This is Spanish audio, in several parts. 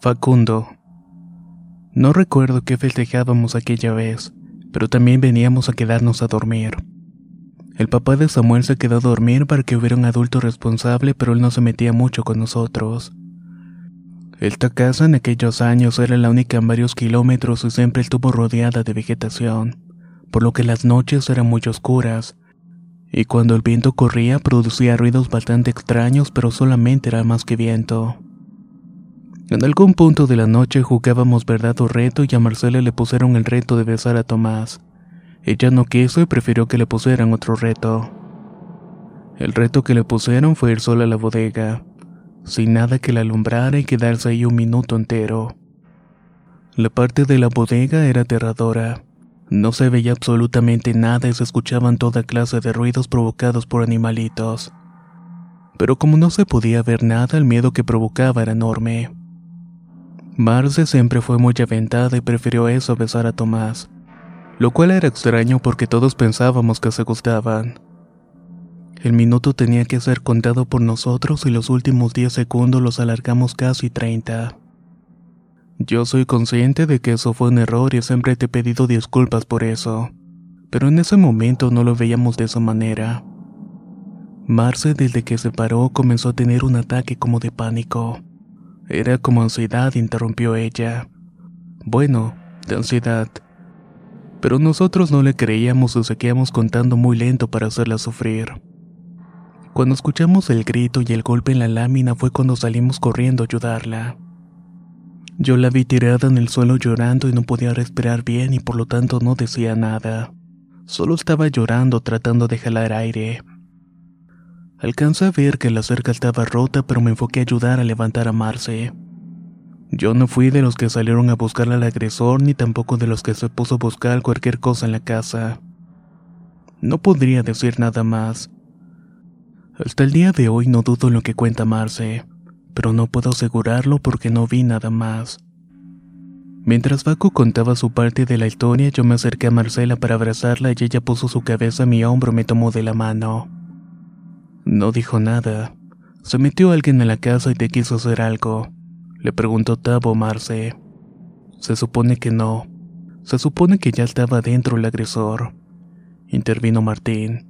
Facundo. No recuerdo qué festejábamos aquella vez, pero también veníamos a quedarnos a dormir. El papá de Samuel se quedó a dormir para que hubiera un adulto responsable, pero él no se metía mucho con nosotros. Esta casa en aquellos años era la única en varios kilómetros y siempre estuvo rodeada de vegetación, por lo que las noches eran muy oscuras, y cuando el viento corría producía ruidos bastante extraños, pero solamente era más que viento. En algún punto de la noche jugábamos verdad o reto y a Marcela le pusieron el reto de besar a Tomás. Ella no quiso y prefirió que le pusieran otro reto. El reto que le pusieron fue ir sola a la bodega, sin nada que la alumbrara y quedarse ahí un minuto entero. La parte de la bodega era aterradora. No se veía absolutamente nada y se escuchaban toda clase de ruidos provocados por animalitos. Pero como no se podía ver nada, el miedo que provocaba era enorme. Marce siempre fue muy aventada y prefirió eso a besar a Tomás, lo cual era extraño porque todos pensábamos que se gustaban. El minuto tenía que ser contado por nosotros y los últimos 10 segundos los alargamos casi 30. Yo soy consciente de que eso fue un error y siempre te he pedido disculpas por eso, pero en ese momento no lo veíamos de esa manera. Marce desde que se paró comenzó a tener un ataque como de pánico. Era como ansiedad, interrumpió ella. Bueno, de ansiedad. Pero nosotros no le creíamos o seguíamos contando muy lento para hacerla sufrir. Cuando escuchamos el grito y el golpe en la lámina fue cuando salimos corriendo a ayudarla. Yo la vi tirada en el suelo llorando y no podía respirar bien y por lo tanto no decía nada. Solo estaba llorando tratando de jalar aire. Alcancé a ver que la cerca estaba rota, pero me enfoqué a ayudar a levantar a Marce. Yo no fui de los que salieron a buscar al agresor, ni tampoco de los que se puso a buscar cualquier cosa en la casa. No podría decir nada más. Hasta el día de hoy no dudo lo que cuenta Marce, pero no puedo asegurarlo porque no vi nada más. Mientras Baco contaba su parte de la historia, yo me acerqué a Marcela para abrazarla y ella puso su cabeza a mi hombro y me tomó de la mano. No dijo nada. Se metió alguien en la casa y te quiso hacer algo. Le preguntó Tabo Marce. Se supone que no. Se supone que ya estaba dentro el agresor. Intervino Martín.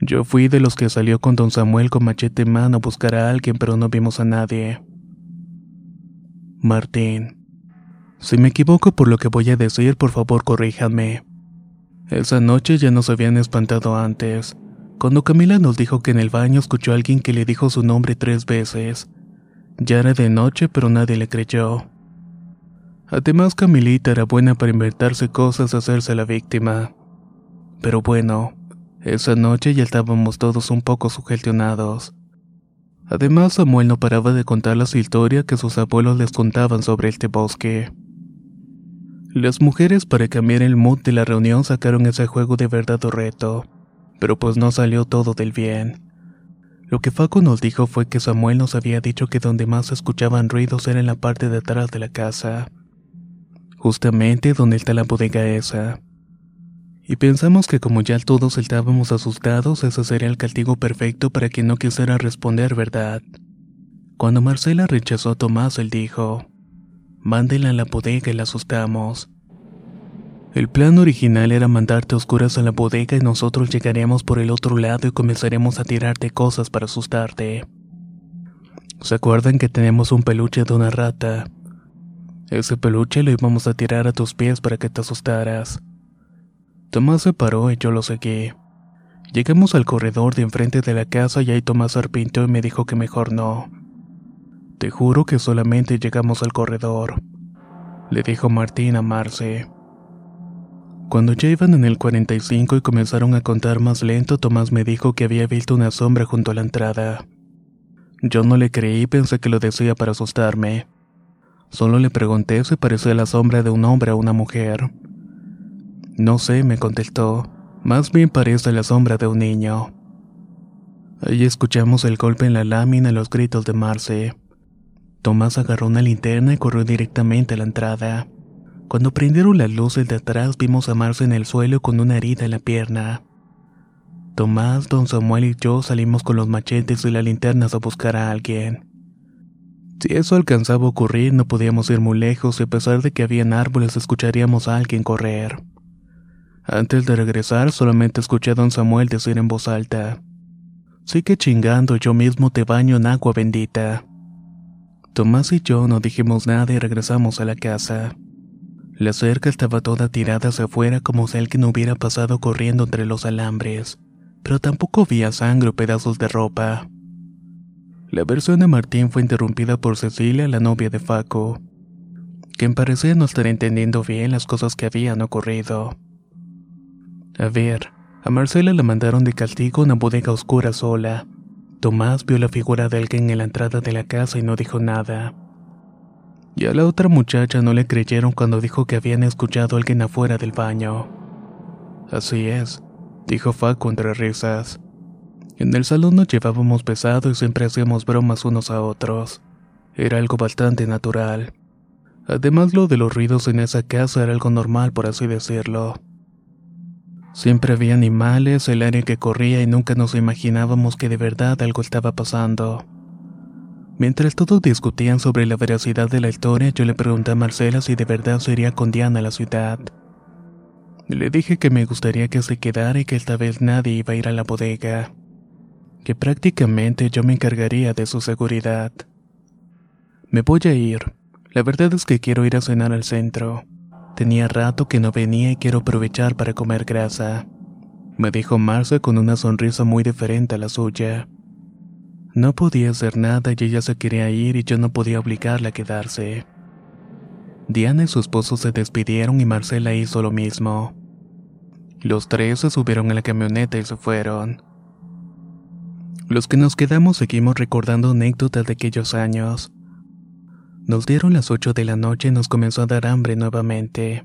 Yo fui de los que salió con don Samuel con machete en mano a buscar a alguien, pero no vimos a nadie. Martín. Si me equivoco por lo que voy a decir, por favor corríjanme. Esa noche ya nos habían espantado antes. Cuando Camila nos dijo que en el baño escuchó a alguien que le dijo su nombre tres veces. Ya era de noche, pero nadie le creyó. Además, Camilita era buena para inventarse cosas, hacerse la víctima. Pero bueno, esa noche ya estábamos todos un poco sugestionados. Además, Samuel no paraba de contar las historias que sus abuelos les contaban sobre este bosque. Las mujeres, para cambiar el mood de la reunión, sacaron ese juego de verdad reto pero pues no salió todo del bien. Lo que Faco nos dijo fue que Samuel nos había dicho que donde más se escuchaban ruidos era en la parte de atrás de la casa, justamente donde está la bodega esa. Y pensamos que como ya todos estábamos asustados, ese sería el castigo perfecto para quien no quisiera responder verdad. Cuando Marcela rechazó a Tomás, él dijo, Mándela a la bodega y la asustamos. El plan original era mandarte oscuras a la bodega y nosotros llegaríamos por el otro lado y comenzaremos a tirarte cosas para asustarte. ¿Se acuerdan que tenemos un peluche de una rata? Ese peluche lo íbamos a tirar a tus pies para que te asustaras. Tomás se paró y yo lo seguí. Llegamos al corredor de enfrente de la casa y ahí Tomás arpintió y me dijo que mejor no. Te juro que solamente llegamos al corredor, le dijo Martín a Marce. Cuando ya iban en el 45 y comenzaron a contar más lento, Tomás me dijo que había visto una sombra junto a la entrada. Yo no le creí y pensé que lo decía para asustarme. Solo le pregunté si parecía la sombra de un hombre o una mujer. No sé, me contestó. Más bien parece la sombra de un niño. Ahí escuchamos el golpe en la lámina y los gritos de Marce. Tomás agarró una linterna y corrió directamente a la entrada. Cuando prendieron las luces de atrás vimos a en el suelo con una herida en la pierna. Tomás, don Samuel y yo salimos con los machetes y las linternas a buscar a alguien. Si eso alcanzaba a ocurrir no podíamos ir muy lejos y a pesar de que habían árboles escucharíamos a alguien correr. Antes de regresar solamente escuché a don Samuel decir en voz alta, Sí que chingando yo mismo te baño en agua bendita. Tomás y yo no dijimos nada y regresamos a la casa. La cerca estaba toda tirada hacia afuera como si alguien hubiera pasado corriendo entre los alambres, pero tampoco había sangre o pedazos de ropa. La versión de Martín fue interrumpida por Cecilia, la novia de Faco, quien parecía no estar entendiendo bien las cosas que habían ocurrido. A ver, a Marcela la mandaron de castigo a una bodega oscura sola. Tomás vio la figura de alguien en la entrada de la casa y no dijo nada. Y a la otra muchacha no le creyeron cuando dijo que habían escuchado a alguien afuera del baño. Así es, dijo Faco entre risas. En el salón nos llevábamos pesado y siempre hacíamos bromas unos a otros. Era algo bastante natural. Además lo de los ruidos en esa casa era algo normal por así decirlo. Siempre había animales, el área que corría y nunca nos imaginábamos que de verdad algo estaba pasando. Mientras todos discutían sobre la veracidad de la historia, yo le pregunté a Marcela si de verdad sería con Diana a la ciudad. Le dije que me gustaría que se quedara y que esta vez nadie iba a ir a la bodega. Que prácticamente yo me encargaría de su seguridad. Me voy a ir. La verdad es que quiero ir a cenar al centro. Tenía rato que no venía y quiero aprovechar para comer grasa. Me dijo Marcia con una sonrisa muy diferente a la suya. No podía hacer nada y ella se quería ir y yo no podía obligarla a quedarse. Diana y su esposo se despidieron y Marcela hizo lo mismo. Los tres se subieron a la camioneta y se fueron. Los que nos quedamos seguimos recordando anécdotas de aquellos años. Nos dieron las ocho de la noche y nos comenzó a dar hambre nuevamente.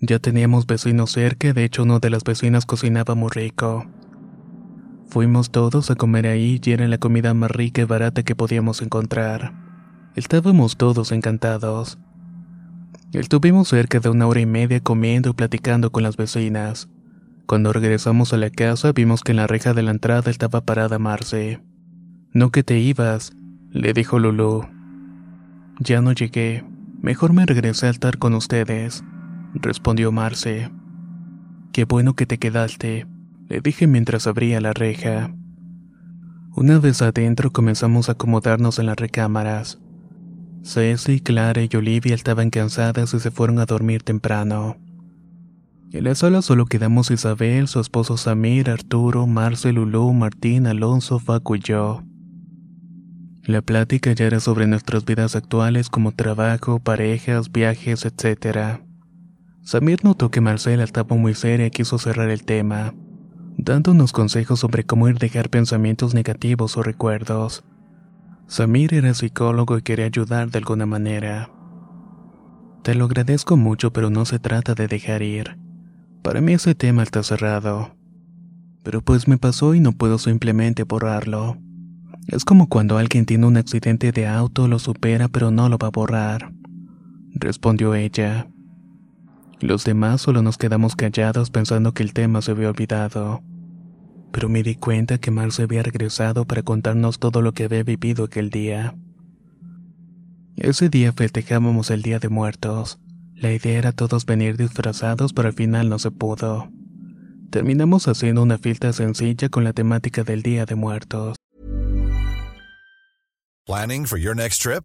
Ya teníamos vecinos cerca, de hecho una de las vecinas cocinaba muy rico. Fuimos todos a comer ahí y era la comida más rica y barata que podíamos encontrar. Estábamos todos encantados. Estuvimos cerca de una hora y media comiendo y platicando con las vecinas. Cuando regresamos a la casa vimos que en la reja de la entrada estaba parada Marce. No que te ibas, le dijo Lulu. Ya no llegué. Mejor me regresé a estar con ustedes, respondió Marce. Qué bueno que te quedaste, le dije mientras abría la reja. Una vez adentro comenzamos a acomodarnos en las recámaras. Ceci, Clara y Olivia estaban cansadas y se fueron a dormir temprano. En la sala solo quedamos Isabel, su esposo Samir, Arturo, Marce, Lulú, Martín, Alonso, Facu y yo. La plática ya era sobre nuestras vidas actuales como trabajo, parejas, viajes, etc. Samir notó que Marcela estaba muy seria y quiso cerrar el tema, dándonos consejos sobre cómo ir dejar pensamientos negativos o recuerdos. Samir era psicólogo y quería ayudar de alguna manera. Te lo agradezco mucho, pero no se trata de dejar ir. Para mí ese tema está cerrado. Pero pues me pasó y no puedo simplemente borrarlo. Es como cuando alguien tiene un accidente de auto, lo supera pero no lo va a borrar, respondió ella. Los demás solo nos quedamos callados pensando que el tema se había olvidado. Pero me di cuenta que Marce había regresado para contarnos todo lo que había vivido aquel día. Ese día festejábamos el Día de Muertos. La idea era todos venir disfrazados, pero al final no se pudo. Terminamos haciendo una fiesta sencilla con la temática del Día de Muertos. Planning for your next trip?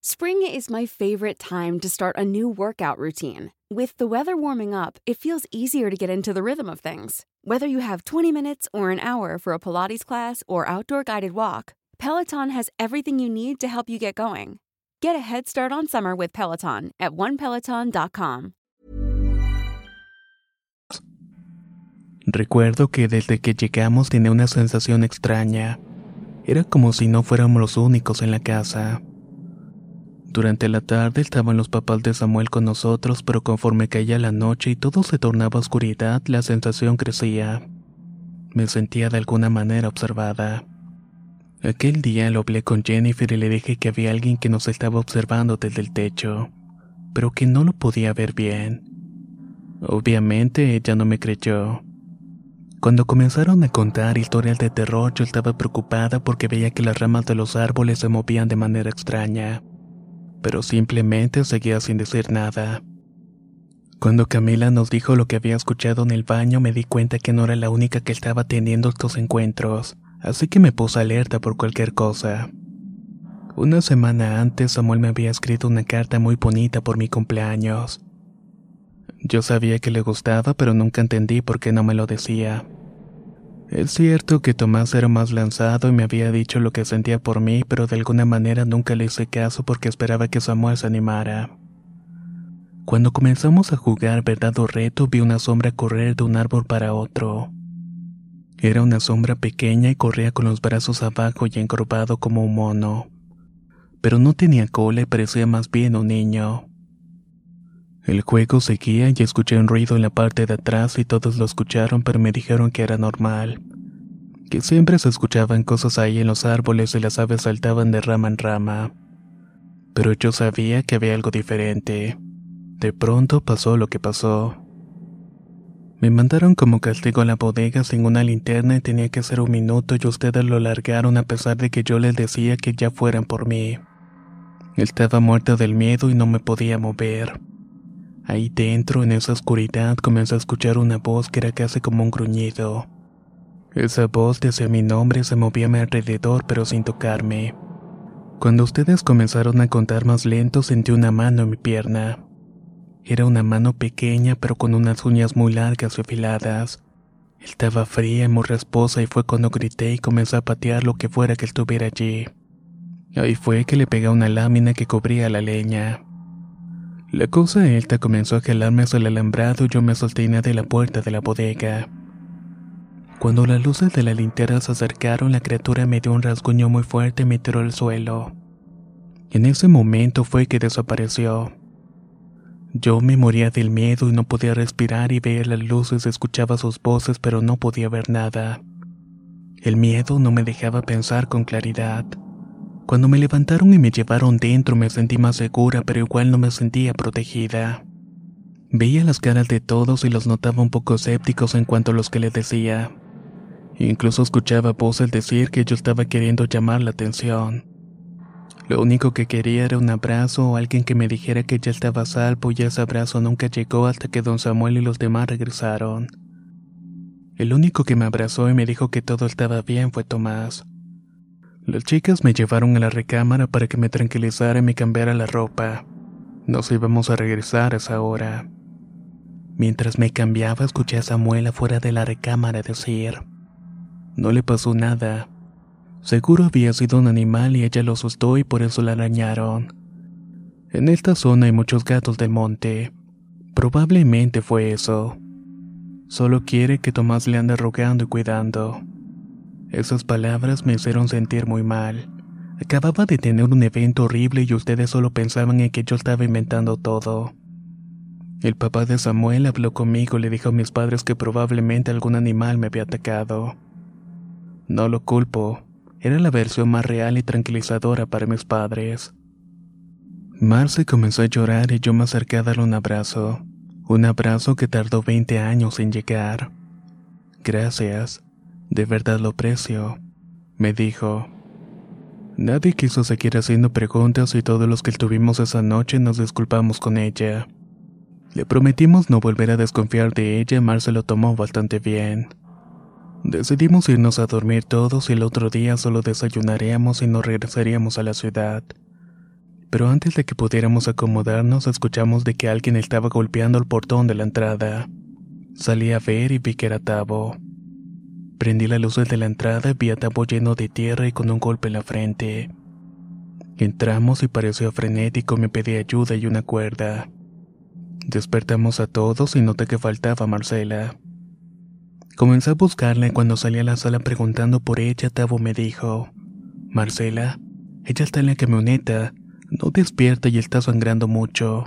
Spring is my favorite time to start a new workout routine. With the weather warming up, it feels easier to get into the rhythm of things. Whether you have 20 minutes or an hour for a Pilates class or outdoor guided walk, Peloton has everything you need to help you get going. Get a head start on summer with Peloton at onepeloton.com. Recuerdo que desde que llegamos tenía una sensación extraña. Era como si no fuéramos los únicos en la casa. Durante la tarde estaban los papás de Samuel con nosotros, pero conforme caía la noche y todo se tornaba oscuridad, la sensación crecía. Me sentía de alguna manera observada. Aquel día lo hablé con Jennifer y le dije que había alguien que nos estaba observando desde el techo, pero que no lo podía ver bien. Obviamente ella no me creyó. Cuando comenzaron a contar historias de terror, yo estaba preocupada porque veía que las ramas de los árboles se movían de manera extraña, pero simplemente seguía sin decir nada. Cuando Camila nos dijo lo que había escuchado en el baño, me di cuenta que no era la única que estaba teniendo estos encuentros, así que me puse alerta por cualquier cosa. Una semana antes, Samuel me había escrito una carta muy bonita por mi cumpleaños. Yo sabía que le gustaba, pero nunca entendí por qué no me lo decía. Es cierto que Tomás era más lanzado y me había dicho lo que sentía por mí, pero de alguna manera nunca le hice caso porque esperaba que Samuel se animara. Cuando comenzamos a jugar verdad o reto, vi una sombra correr de un árbol para otro. Era una sombra pequeña y corría con los brazos abajo y encorvado como un mono. Pero no tenía cola y parecía más bien un niño. El juego seguía y escuché un ruido en la parte de atrás y todos lo escucharon pero me dijeron que era normal. Que siempre se escuchaban cosas ahí en los árboles y las aves saltaban de rama en rama. Pero yo sabía que había algo diferente. De pronto pasó lo que pasó. Me mandaron como castigo a la bodega sin una linterna y tenía que hacer un minuto y ustedes lo largaron a pesar de que yo les decía que ya fueran por mí. Estaba muerto del miedo y no me podía mover. Ahí dentro, en esa oscuridad, comencé a escuchar una voz que era casi como un gruñido. Esa voz decía mi nombre se movía a mi alrededor, pero sin tocarme. Cuando ustedes comenzaron a contar más lento, sentí una mano en mi pierna. Era una mano pequeña, pero con unas uñas muy largas y afiladas. Estaba fría y muy rasposa y fue cuando grité y comencé a patear lo que fuera que estuviera allí. Ahí fue que le pegué una lámina que cubría la leña. La cosa alta comenzó a jalarme hacia el alambrado y yo me solté de la puerta de la bodega. Cuando las luces de la linterna se acercaron, la criatura me dio un rasguño muy fuerte y me tiró al suelo. En ese momento fue que desapareció. Yo me moría del miedo y no podía respirar y veía las luces, escuchaba sus voces, pero no podía ver nada. El miedo no me dejaba pensar con claridad. Cuando me levantaron y me llevaron dentro me sentí más segura, pero igual no me sentía protegida. Veía las caras de todos y los notaba un poco escépticos en cuanto a los que les decía. Incluso escuchaba voces decir que yo estaba queriendo llamar la atención. Lo único que quería era un abrazo o alguien que me dijera que ya estaba salvo y ese abrazo nunca llegó hasta que don Samuel y los demás regresaron. El único que me abrazó y me dijo que todo estaba bien fue Tomás. Las chicas me llevaron a la recámara para que me tranquilizara y me cambiara la ropa. Nos íbamos a regresar a esa hora. Mientras me cambiaba, escuché a Samuel afuera de la recámara decir: No le pasó nada. Seguro había sido un animal y ella lo asustó y por eso la arañaron. En esta zona hay muchos gatos del monte. Probablemente fue eso. Solo quiere que Tomás le ande rogando y cuidando. Esas palabras me hicieron sentir muy mal. Acababa de tener un evento horrible y ustedes solo pensaban en que yo estaba inventando todo. El papá de Samuel habló conmigo y le dijo a mis padres que probablemente algún animal me había atacado. No lo culpo, era la versión más real y tranquilizadora para mis padres. Marce comenzó a llorar y yo me acerqué a darle un abrazo. Un abrazo que tardó 20 años en llegar. Gracias, de verdad lo aprecio, me dijo. Nadie quiso seguir haciendo preguntas y todos los que tuvimos esa noche nos disculpamos con ella. Le prometimos no volver a desconfiar de ella y Marce lo tomó bastante bien. Decidimos irnos a dormir todos y el otro día solo desayunaríamos y nos regresaríamos a la ciudad. Pero antes de que pudiéramos acomodarnos escuchamos de que alguien estaba golpeando el portón de la entrada. Salí a ver y vi que era Tabo. Prendí la luz de la entrada y vi a Tabo lleno de tierra y con un golpe en la frente. Entramos y pareció frenético, me pedí ayuda y una cuerda. Despertamos a todos y noté que faltaba Marcela. Comencé a buscarla y cuando salí a la sala preguntando por ella, Tavo me dijo, Marcela, ella está en la camioneta, no despierta y está sangrando mucho.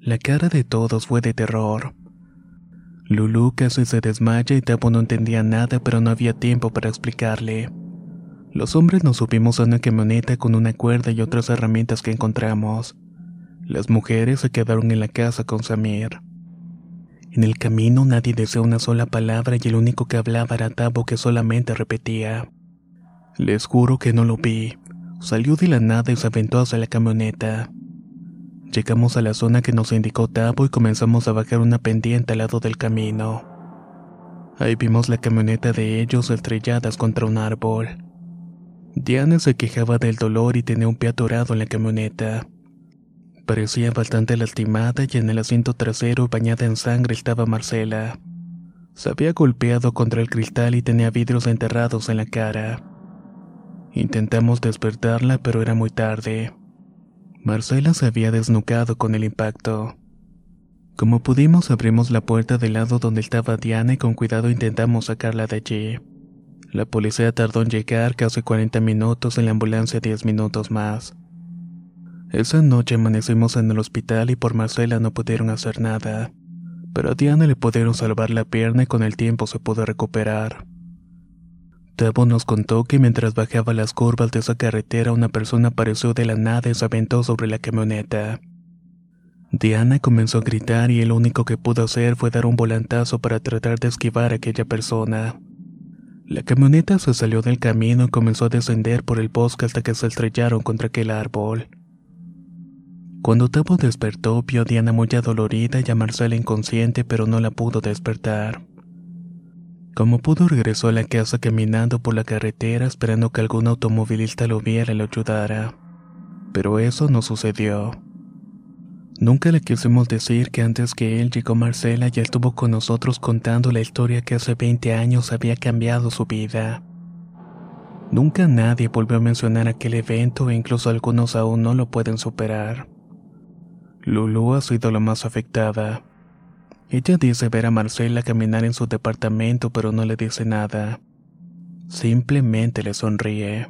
La cara de todos fue de terror. Lulu casi se desmaya y Tavo no entendía nada pero no había tiempo para explicarle. Los hombres nos subimos a una camioneta con una cuerda y otras herramientas que encontramos. Las mujeres se quedaron en la casa con Samir. En el camino nadie deseó una sola palabra y el único que hablaba era Tabo que solamente repetía. Les juro que no lo vi. Salió de la nada y se aventó hacia la camioneta. Llegamos a la zona que nos indicó Tabo y comenzamos a bajar una pendiente al lado del camino. Ahí vimos la camioneta de ellos estrelladas contra un árbol. Diana se quejaba del dolor y tenía un pie atorado en la camioneta. Parecía bastante lastimada y en el asiento trasero bañada en sangre estaba Marcela. Se había golpeado contra el cristal y tenía vidrios enterrados en la cara. Intentamos despertarla pero era muy tarde. Marcela se había desnucado con el impacto. Como pudimos abrimos la puerta del lado donde estaba Diana y con cuidado intentamos sacarla de allí. La policía tardó en llegar casi 40 minutos en la ambulancia 10 minutos más. Esa noche amanecimos en el hospital y por Marcela no pudieron hacer nada, pero a Diana le pudieron salvar la pierna y con el tiempo se pudo recuperar. Tabo nos contó que mientras bajaba las curvas de esa carretera una persona apareció de la nada y se aventó sobre la camioneta. Diana comenzó a gritar y el único que pudo hacer fue dar un volantazo para tratar de esquivar a aquella persona. La camioneta se salió del camino y comenzó a descender por el bosque hasta que se estrellaron contra aquel árbol. Cuando Tabo despertó, vio a Diana muy adolorida y a Marcela inconsciente, pero no la pudo despertar. Como pudo, regresó a la casa caminando por la carretera esperando que algún automovilista lo viera y lo ayudara. Pero eso no sucedió. Nunca le quisimos decir que antes que él llegó Marcela ya estuvo con nosotros contando la historia que hace 20 años había cambiado su vida. Nunca nadie volvió a mencionar aquel evento e incluso algunos aún no lo pueden superar. Lulu ha sido la más afectada. Ella dice ver a Marcela caminar en su departamento pero no le dice nada. Simplemente le sonríe.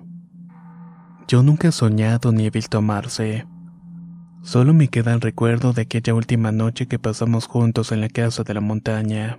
Yo nunca he soñado ni he visto a Marce. Solo me queda el recuerdo de aquella última noche que pasamos juntos en la casa de la montaña.